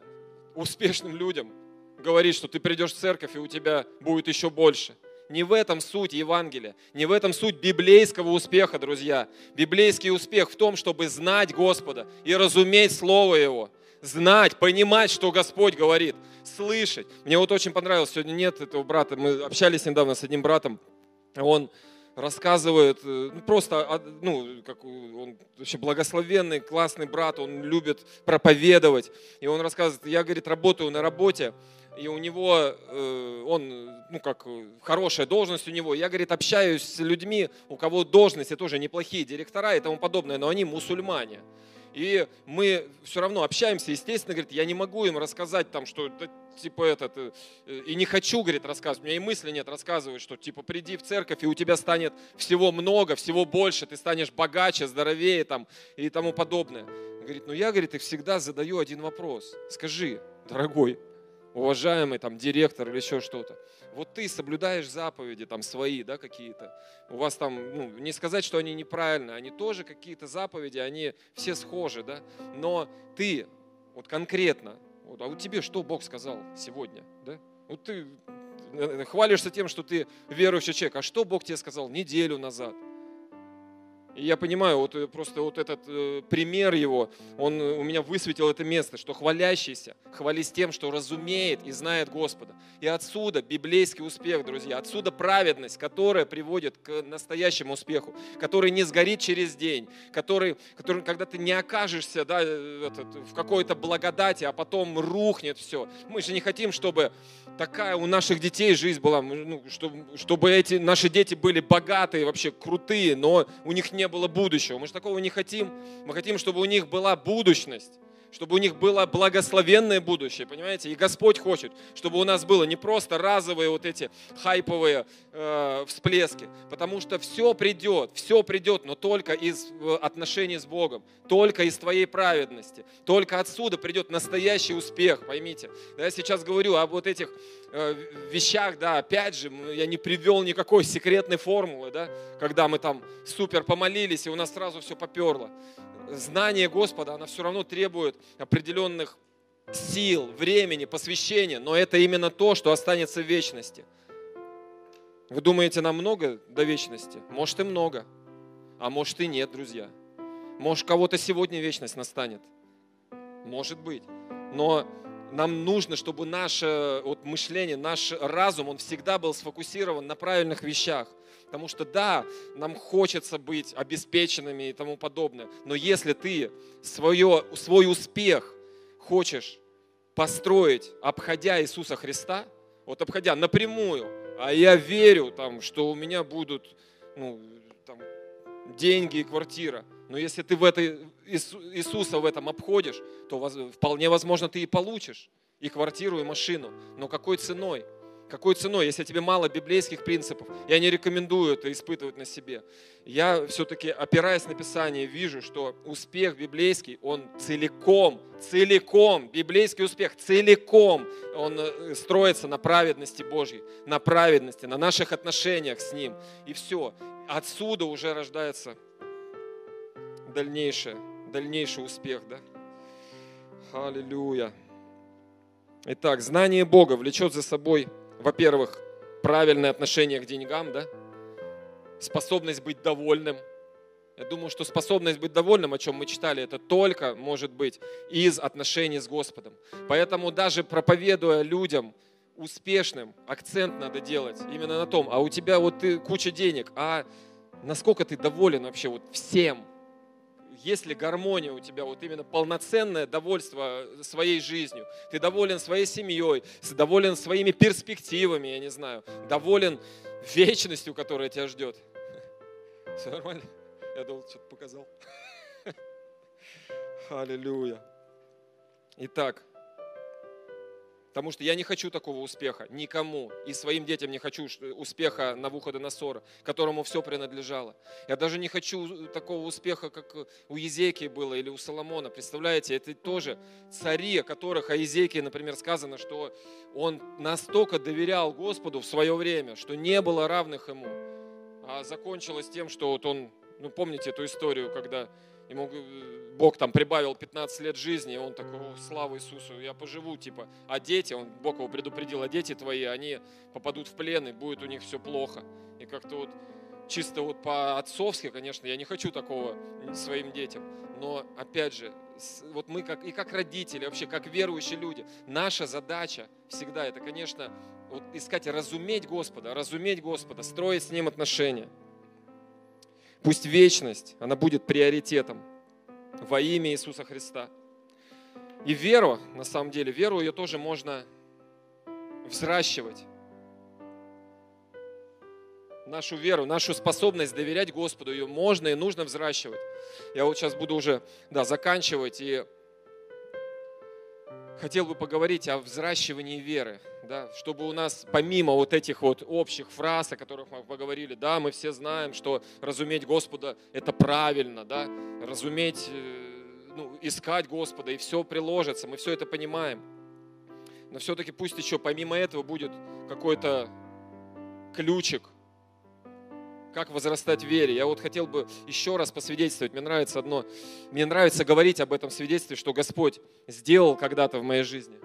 успешным людям говорить, что ты придешь в церковь и у тебя будет еще больше. Не в этом суть Евангелия, не в этом суть библейского успеха, друзья. Библейский успех в том, чтобы знать Господа и разуметь Слово Его. Знать, понимать, что Господь говорит, слышать. Мне вот очень понравилось, сегодня нет этого брата, мы общались недавно с одним братом, он рассказывает, э, ну, просто, ну, как он вообще благословенный, классный брат, он любит проповедовать. И он рассказывает, я, говорит, работаю на работе, и у него, э, он, ну как, хорошая должность у него. Я, говорит, общаюсь с людьми, у кого должности тоже неплохие директора и тому подобное, но они мусульмане. И мы все равно общаемся, естественно, говорит, я не могу им рассказать там, что типа этот, э, и не хочу, говорит, рассказывать, у меня и мысли нет рассказывать, что типа приди в церковь, и у тебя станет всего много, всего больше, ты станешь богаче, здоровее там и тому подобное. Говорит, ну я, говорит, их всегда задаю один вопрос. Скажи, дорогой, уважаемый там директор или еще что-то. Вот ты соблюдаешь заповеди там свои, да, какие-то. У вас там, ну, не сказать, что они неправильные, они тоже какие-то заповеди, они все схожи, да. Но ты, вот конкретно, вот, а вот тебе что Бог сказал сегодня, да? Вот ты э, хвалишься тем, что ты верующий человек, а что Бог тебе сказал неделю назад? Я понимаю, вот э, просто вот этот э, пример его, он э, у меня высветил это место, что хвалящийся, хвались тем, что разумеет и знает Господа. И отсюда библейский успех, друзья, отсюда праведность, которая приводит к настоящему успеху, который не сгорит через день, который, который когда ты не окажешься да, э, этот, в какой-то благодати, а потом рухнет все. Мы же не хотим, чтобы такая у наших детей жизнь была, ну, чтобы, чтобы эти наши дети были богатые, вообще крутые, но у них не было будущего. Мы же такого не хотим. Мы хотим, чтобы у них была будущность, чтобы у них было благословенное будущее, понимаете? И Господь хочет, чтобы у нас было не просто разовые вот эти хайповые э, всплески, потому что все придет, все придет, но только из э, отношений с Богом, только из твоей праведности, только отсюда придет настоящий успех, поймите. Я сейчас говорю об вот этих э, вещах, да, опять же, я не привел никакой секретной формулы, да, когда мы там супер помолились, и у нас сразу все поперло знание Господа, оно все равно требует определенных сил, времени, посвящения, но это именно то, что останется в вечности. Вы думаете, нам много до вечности? Может и много, а может и нет, друзья. Может, кого-то сегодня вечность настанет. Может быть. Но нам нужно, чтобы наше вот, мышление, наш разум, он всегда был сфокусирован на правильных вещах. Потому что да, нам хочется быть обеспеченными и тому подобное. Но если ты свое, свой успех хочешь построить, обходя Иисуса Христа, вот обходя напрямую, а я верю, там, что у меня будут ну, там, деньги и квартира. Но если ты в этой, Иисуса в этом обходишь, то вполне возможно ты и получишь и квартиру, и машину. Но какой ценой? Какой ценой, если тебе мало библейских принципов? Я не рекомендую это испытывать на себе. Я все-таки, опираясь на Писание, вижу, что успех библейский, он целиком, целиком, библейский успех целиком, он э, строится на праведности Божьей, на праведности, на наших отношениях с Ним. И все. Отсюда уже рождается дальнейшее, дальнейший успех. Да? Аллилуйя. Итак, знание Бога влечет за собой во-первых, правильное отношение к деньгам, да? Способность быть довольным. Я думаю, что способность быть довольным, о чем мы читали, это только может быть из отношений с Господом. Поэтому даже проповедуя людям, успешным, акцент надо делать именно на том, а у тебя вот ты куча денег, а насколько ты доволен вообще вот всем, есть ли гармония у тебя, вот именно полноценное довольство своей жизнью, ты доволен своей семьей, доволен своими перспективами, я не знаю, доволен вечностью, которая тебя ждет. Все нормально? Я думал, что-то показал. Аллилуйя. Итак, Потому что я не хочу такого успеха никому. И своим детям не хочу успеха на выхода на ссора, которому все принадлежало. Я даже не хочу такого успеха, как у Езекии было или у Соломона. Представляете, это тоже цари, о которых о Езекии, например, сказано, что он настолько доверял Господу в свое время, что не было равных ему. А закончилось тем, что вот он, ну помните эту историю, когда ему Бог там прибавил 15 лет жизни, и он такой, О, слава Иисусу, я поживу, типа. А дети, он, Бог его предупредил, а дети твои, они попадут в плен, и будет у них все плохо. И как-то вот чисто вот по-отцовски, конечно, я не хочу такого своим детям. Но, опять же, вот мы как, и как родители, вообще как верующие люди, наша задача всегда это, конечно, вот искать разуметь Господа, разуметь Господа, строить с Ним отношения. Пусть вечность, она будет приоритетом во имя Иисуса Христа. И веру, на самом деле, веру ее тоже можно взращивать. Нашу веру, нашу способность доверять Господу, ее можно и нужно взращивать. Я вот сейчас буду уже да, заканчивать и хотел бы поговорить о взращивании веры, да, чтобы у нас помимо вот этих вот общих фраз, о которых мы поговорили, да, мы все знаем, что разуметь Господа – это правильно, да, разуметь, э, ну, искать Господа, и все приложится, мы все это понимаем. Но все-таки пусть еще помимо этого будет какой-то ключик, как возрастать в вере. Я вот хотел бы еще раз посвидетельствовать. Мне нравится одно. Мне нравится говорить об этом свидетельстве, что Господь сделал когда-то в моей жизни.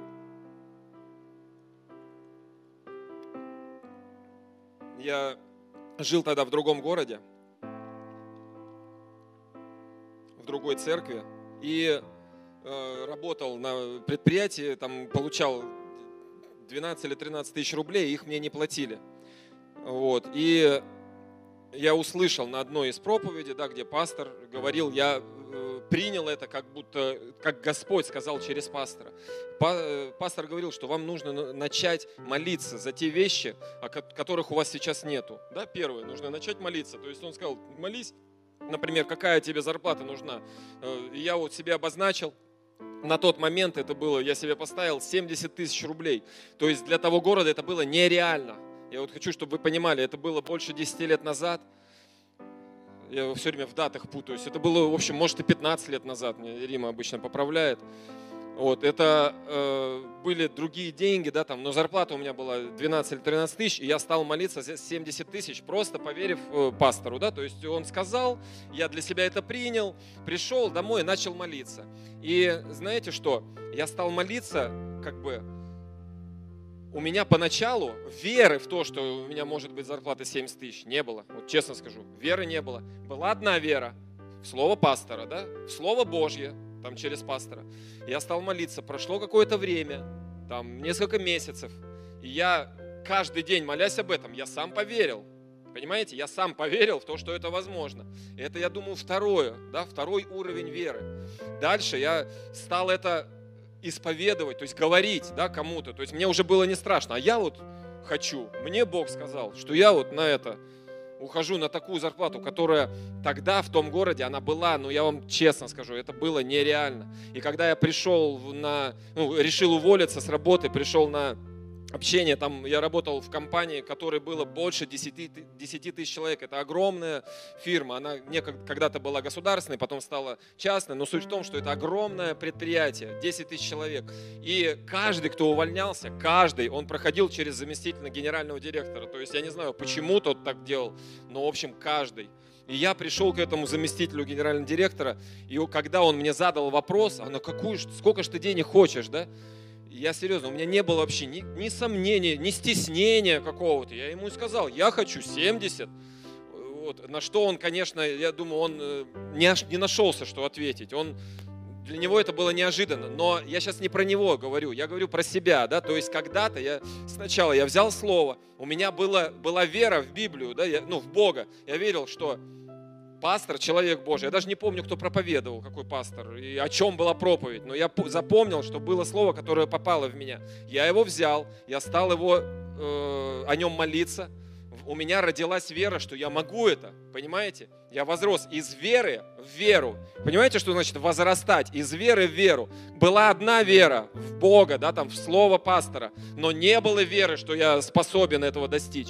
Я жил тогда в другом городе, в другой церкви, и э, работал на предприятии, там получал 12 или 13 тысяч рублей, их мне не платили. Вот. И я услышал на одной из проповедей, да, где пастор говорил, я э, принял это как будто, как Господь сказал через пастора. Э, пастор говорил, что вам нужно начать молиться за те вещи, о которых у вас сейчас нету. Да, первое, нужно начать молиться. То есть он сказал, молись, например, какая тебе зарплата нужна. Э, я вот себе обозначил, на тот момент это было, я себе поставил 70 тысяч рублей. То есть для того города это было нереально. Я вот хочу, чтобы вы понимали, это было больше 10 лет назад. Я все время в датах путаюсь. Это было, в общем, может и 15 лет назад. Рима обычно поправляет. Вот, это э, были другие деньги, да, там, но зарплата у меня была 12 или 13 тысяч, и я стал молиться за 70 тысяч, просто поверив э, пастору, да, то есть он сказал, я для себя это принял, пришел домой и начал молиться. И знаете что, я стал молиться, как бы, у меня поначалу веры в то, что у меня может быть зарплата 70 тысяч, не было, вот честно скажу, веры не было. Была одна вера, в слово пастора, да, в слово Божье, там через пастора. Я стал молиться, прошло какое-то время, там несколько месяцев, и я каждый день, молясь об этом, я сам поверил, Понимаете, я сам поверил в то, что это возможно. Это, я думаю, второе, да, второй уровень веры. Дальше я стал это исповедовать, то есть говорить да, кому-то. То есть мне уже было не страшно. А я вот хочу, мне Бог сказал, что я вот на это ухожу на такую зарплату, которая тогда в том городе, она была, ну я вам честно скажу, это было нереально. И когда я пришел на, ну, решил уволиться с работы, пришел на общение. Там я работал в компании, которой было больше 10, 10 тысяч человек. Это огромная фирма. Она некогда когда-то была государственной, потом стала частной. Но суть в том, что это огромное предприятие, 10 тысяч человек. И каждый, кто увольнялся, каждый, он проходил через заместителя генерального директора. То есть я не знаю, почему тот так делал, но в общем каждый. И я пришел к этому заместителю генерального директора, и когда он мне задал вопрос, а на какую, сколько же ты денег хочешь, да? Я серьезно, у меня не было вообще ни, ни сомнений, ни стеснения какого-то. Я ему сказал, я хочу 70. Вот. На что он, конечно, я думаю, он э, не, не нашелся, что ответить. Он, для него это было неожиданно. Но я сейчас не про него говорю, я говорю про себя. Да? То есть когда-то я сначала я взял слово, у меня было, была вера в Библию, да? я, ну, в Бога. Я верил, что пастор, человек Божий. Я даже не помню, кто проповедовал, какой пастор, и о чем была проповедь. Но я запомнил, что было слово, которое попало в меня. Я его взял, я стал его, э, о нем молиться. У меня родилась вера, что я могу это, понимаете? Я возрос из веры в веру. Понимаете, что значит возрастать? Из веры в веру. Была одна вера в Бога, да, там, в слово пастора, но не было веры, что я способен этого достичь.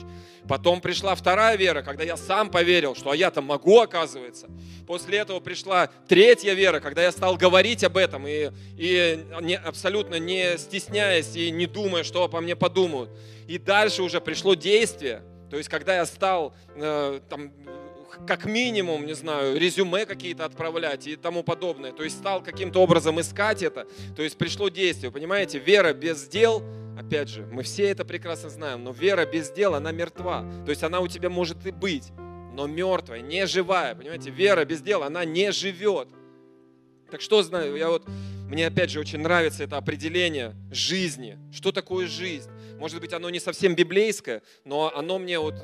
Потом пришла вторая вера, когда я сам поверил, что а я-то могу, оказывается. После этого пришла третья вера, когда я стал говорить об этом и, и не, абсолютно не стесняясь и не думая, что обо мне подумают. И дальше уже пришло действие. То есть, когда я стал э, там, как минимум, не знаю, резюме какие-то отправлять и тому подобное. То есть стал каким-то образом искать это. То есть пришло действие. Понимаете, вера без дел, опять же, мы все это прекрасно знаем, но вера без дел, она мертва. То есть она у тебя может и быть, но мертвая, не живая. Понимаете, вера без дела, она не живет. Так что знаю, я вот, мне опять же очень нравится это определение жизни. Что такое жизнь? Может быть, оно не совсем библейское, но оно мне вот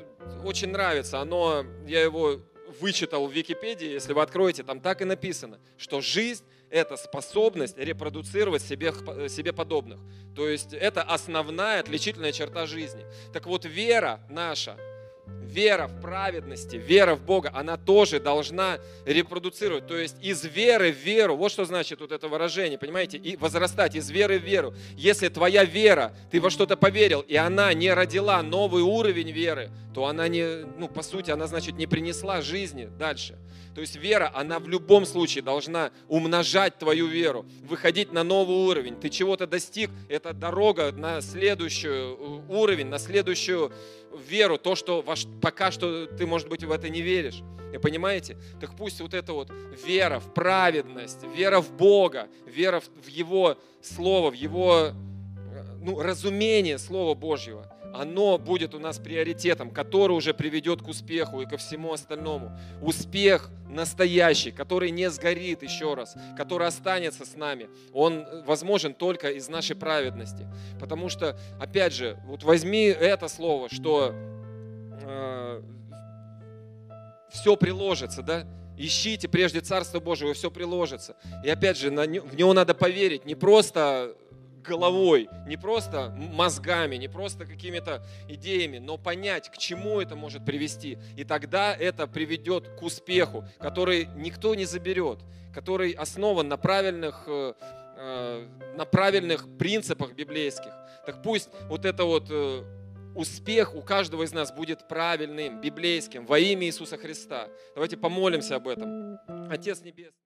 очень нравится. Оно, я его вычитал в Википедии, если вы откроете, там так и написано, что жизнь – это способность репродуцировать себе, себе подобных. То есть это основная отличительная черта жизни. Так вот, вера наша – вера в праведности, вера в Бога, она тоже должна репродуцировать. То есть из веры в веру, вот что значит вот это выражение, понимаете, и возрастать из веры в веру. Если твоя вера, ты во что-то поверил, и она не родила новый уровень веры, то она не, ну, по сути, она, значит, не принесла жизни дальше. То есть вера, она в любом случае должна умножать твою веру, выходить на новый уровень. Ты чего-то достиг, это дорога на следующий э, уровень, на следующую веру, то, что пока что ты, может быть, в это не веришь. И понимаете? Так пусть вот эта вот вера в праведность, вера в Бога, вера в Его Слово, в Его э, ну, разумение Слова Божьего – оно будет у нас приоритетом, который уже приведет к успеху и ко всему остальному. Успех настоящий, который не сгорит еще раз, который останется с нами, он возможен только из нашей праведности. Потому что, опять же, вот возьми это слово, что э, все приложится, да? Ищите прежде Царство Божие, все приложится. И опять же, на, в него надо поверить, не просто головой, не просто мозгами, не просто какими-то идеями, но понять, к чему это может привести. И тогда это приведет к успеху, который никто не заберет, который основан на правильных э, э, на правильных принципах библейских. Так пусть вот это вот э, успех у каждого из нас будет правильным, библейским, во имя Иисуса Христа. Давайте помолимся об этом. Отец Небесный.